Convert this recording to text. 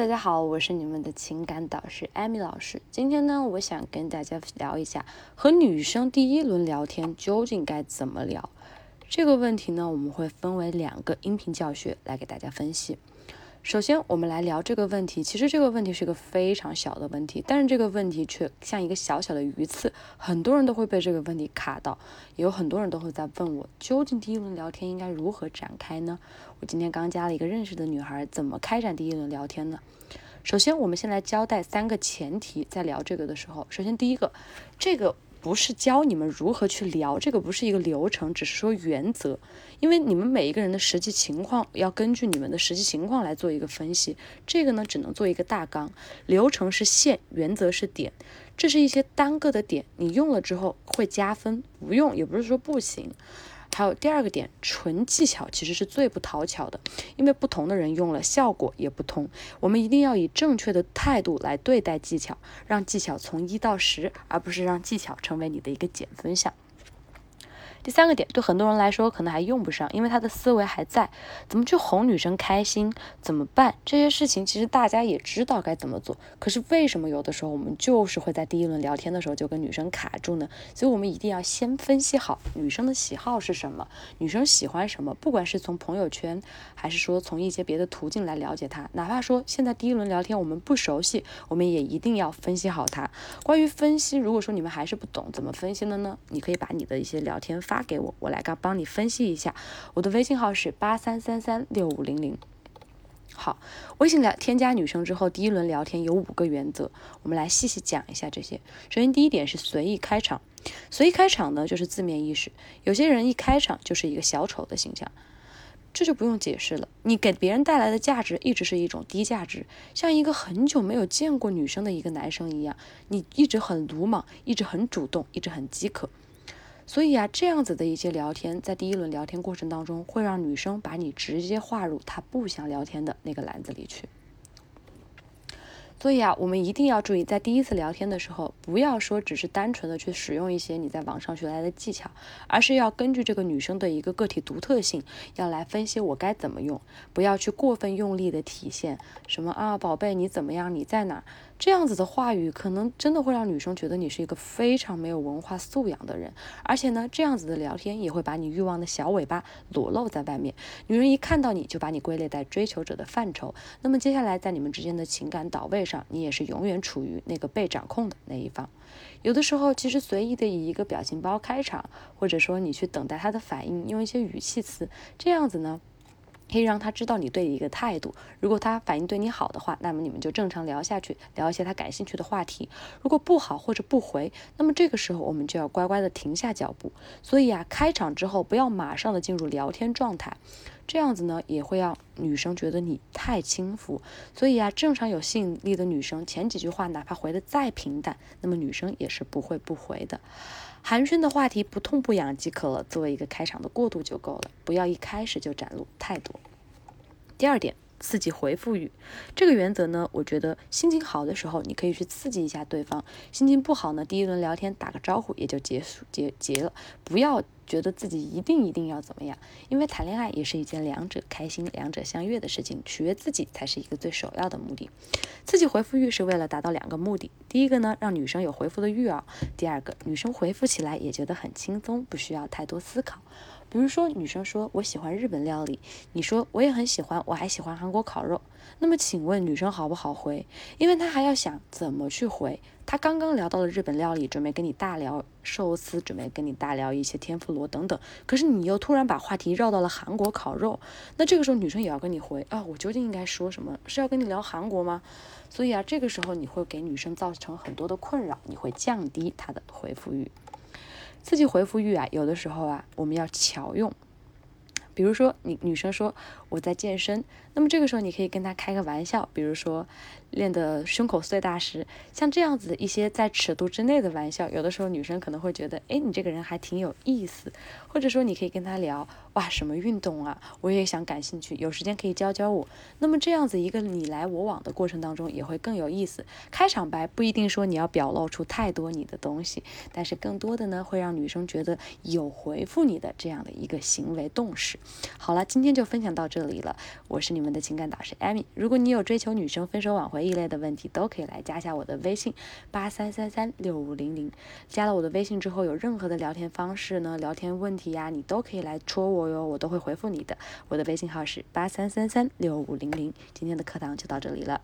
大家好，我是你们的情感导师艾米老师。今天呢，我想跟大家聊一下和女生第一轮聊天究竟该怎么聊这个问题呢？我们会分为两个音频教学来给大家分析。首先，我们来聊这个问题。其实这个问题是一个非常小的问题，但是这个问题却像一个小小的鱼刺，很多人都会被这个问题卡到。也有很多人都会在问我，究竟第一轮聊天应该如何展开呢？我今天刚加了一个认识的女孩，怎么开展第一轮聊天呢？首先，我们先来交代三个前提，在聊这个的时候，首先第一个，这个。不是教你们如何去聊，这个不是一个流程，只是说原则。因为你们每一个人的实际情况要根据你们的实际情况来做一个分析，这个呢只能做一个大纲，流程是线，原则是点，这是一些单个的点，你用了之后会加分，不用也不是说不行。还有第二个点，纯技巧其实是最不讨巧的，因为不同的人用了效果也不同。我们一定要以正确的态度来对待技巧，让技巧从一到十，而不是让技巧成为你的一个减分项。第三个点对很多人来说可能还用不上，因为他的思维还在怎么去哄女生开心，怎么办这些事情，其实大家也知道该怎么做。可是为什么有的时候我们就是会在第一轮聊天的时候就跟女生卡住呢？所以我们一定要先分析好女生的喜好是什么，女生喜欢什么，不管是从朋友圈还是说从一些别的途径来了解她，哪怕说现在第一轮聊天我们不熟悉，我们也一定要分析好她。关于分析，如果说你们还是不懂怎么分析的呢？你可以把你的一些聊天。发给我，我来刚帮你分析一下。我的微信号是八三三三六五零零。好，微信聊添加女生之后，第一轮聊天有五个原则，我们来细细讲一下这些。首先，第一点是随意开场。随意开场呢，就是字面意思。有些人一开场就是一个小丑的形象，这就不用解释了。你给别人带来的价值一直是一种低价值，像一个很久没有见过女生的一个男生一样，你一直很鲁莽，一直很主动，一直很饥渴。所以啊，这样子的一些聊天，在第一轮聊天过程当中，会让女生把你直接划入她不想聊天的那个篮子里去。所以啊，我们一定要注意，在第一次聊天的时候，不要说只是单纯的去使用一些你在网上学来的技巧，而是要根据这个女生的一个个体独特性，要来分析我该怎么用。不要去过分用力的体现什么啊，宝贝你怎么样，你在哪？这样子的话语，可能真的会让女生觉得你是一个非常没有文化素养的人。而且呢，这样子的聊天也会把你欲望的小尾巴裸露在外面，女人一看到你就把你归类在追求者的范畴。那么接下来在你们之间的情感倒位。上，你也是永远处于那个被掌控的那一方。有的时候，其实随意的以一个表情包开场，或者说你去等待他的反应，用一些语气词，这样子呢，可以让他知道你对一个态度。如果他反应对你好的话，那么你们就正常聊下去，聊一些他感兴趣的话题。如果不好或者不回，那么这个时候我们就要乖乖的停下脚步。所以啊，开场之后不要马上的进入聊天状态。这样子呢，也会让女生觉得你太轻浮，所以啊，正常有吸引力的女生，前几句话哪怕回的再平淡，那么女生也是不会不回的。寒暄的话题不痛不痒即可了，作为一个开场的过渡就够了，不要一开始就展露太多。第二点。刺激回复语，这个原则呢，我觉得心情好的时候，你可以去刺激一下对方；心情不好呢，第一轮聊天打个招呼也就结束结结了。不要觉得自己一定一定要怎么样，因为谈恋爱也是一件两者开心、两者相悦的事情，取悦自己才是一个最首要的目的。刺激回复欲是为了达到两个目的：第一个呢，让女生有回复的欲望；第二个，女生回复起来也觉得很轻松，不需要太多思考。比如说，女生说我喜欢日本料理，你说我也很喜欢，我还喜欢韩国烤肉。那么请问女生好不好回？因为她还要想怎么去回。她刚刚聊到了日本料理，准备跟你大聊寿司，准备跟你大聊一些天妇罗等等。可是你又突然把话题绕到了韩国烤肉，那这个时候女生也要跟你回啊，我究竟应该说什么？是要跟你聊韩国吗？所以啊，这个时候你会给女生造成很多的困扰，你会降低她的回复欲。刺激回复欲啊，有的时候啊，我们要巧用。比如说，你女生说我在健身，那么这个时候你可以跟她开个玩笑，比如说练的胸口碎大石，像这样子一些在尺度之内的玩笑，有的时候女生可能会觉得，哎，你这个人还挺有意思。或者说你可以跟她聊，哇，什么运动啊，我也想感兴趣，有时间可以教教我。那么这样子一个你来我往的过程当中也会更有意思。开场白不一定说你要表露出太多你的东西，但是更多的呢会让女生觉得有回复你的这样的一个行为动势。好了，今天就分享到这里了。我是你们的情感导师艾米。如果你有追求女生分手挽回一类的问题，都可以来加下我的微信八三三三六五零零。加了我的微信之后，有任何的聊天方式呢，聊天问题呀，你都可以来戳我哟，我都会回复你的。我的微信号是八三三三六五零零。今天的课堂就到这里了。